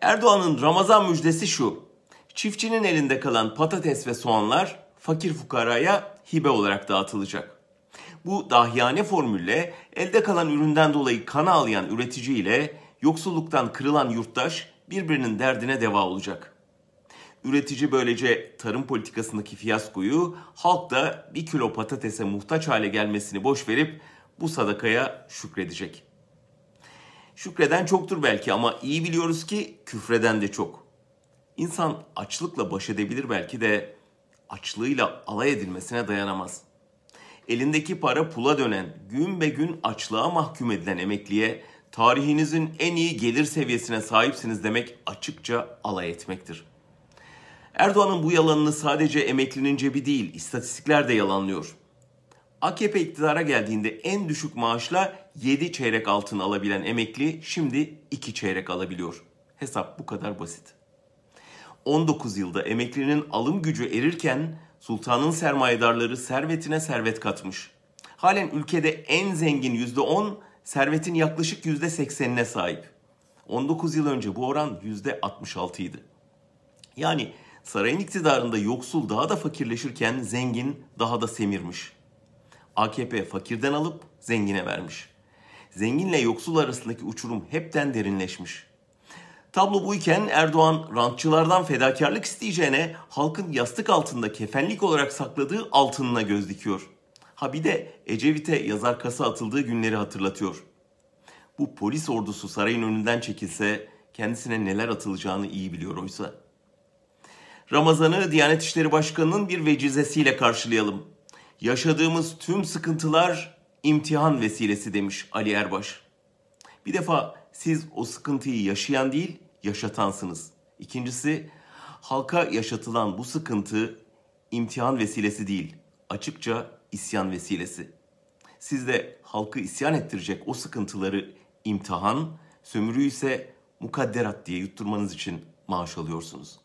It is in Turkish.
Erdoğan'ın Ramazan müjdesi şu. Çiftçinin elinde kalan patates ve soğanlar fakir fukaraya hibe olarak dağıtılacak. Bu dahiyane formülle elde kalan üründen dolayı kan ağlayan üretici ile yoksulluktan kırılan yurttaş birbirinin derdine deva olacak. Üretici böylece tarım politikasındaki fiyaskoyu halk da bir kilo patatese muhtaç hale gelmesini boş verip bu sadakaya şükredecek. Şükreden çoktur belki ama iyi biliyoruz ki küfreden de çok. İnsan açlıkla baş edebilir belki de açlığıyla alay edilmesine dayanamaz. Elindeki para pula dönen, gün be gün açlığa mahkum edilen emekliye tarihinizin en iyi gelir seviyesine sahipsiniz demek açıkça alay etmektir. Erdoğan'ın bu yalanını sadece emeklinin cebi değil, istatistikler de yalanlıyor. AKP iktidara geldiğinde en düşük maaşla 7 çeyrek altın alabilen emekli şimdi 2 çeyrek alabiliyor. Hesap bu kadar basit. 19 yılda emeklinin alım gücü erirken sultanın sermayedarları servetine servet katmış. Halen ülkede en zengin %10, servetin yaklaşık %80'ine sahip. 19 yıl önce bu oran %66 idi. Yani sarayın iktidarında yoksul daha da fakirleşirken zengin daha da semirmiş. AKP fakirden alıp zengine vermiş. Zenginle yoksul arasındaki uçurum hepten derinleşmiş. Tablo buyken Erdoğan rantçılardan fedakarlık isteyeceğine halkın yastık altında kefenlik olarak sakladığı altınına göz dikiyor. Ha bir de Ecevit'e yazar kasa atıldığı günleri hatırlatıyor. Bu polis ordusu sarayın önünden çekilse kendisine neler atılacağını iyi biliyor oysa. Ramazan'ı Diyanet İşleri Başkanı'nın bir vecizesiyle karşılayalım. Yaşadığımız tüm sıkıntılar imtihan vesilesi demiş Ali Erbaş. Bir defa siz o sıkıntıyı yaşayan değil, yaşatansınız. İkincisi, halka yaşatılan bu sıkıntı imtihan vesilesi değil, açıkça isyan vesilesi. Siz de halkı isyan ettirecek o sıkıntıları imtihan, sömürü ise mukadderat diye yutturmanız için maaş alıyorsunuz.''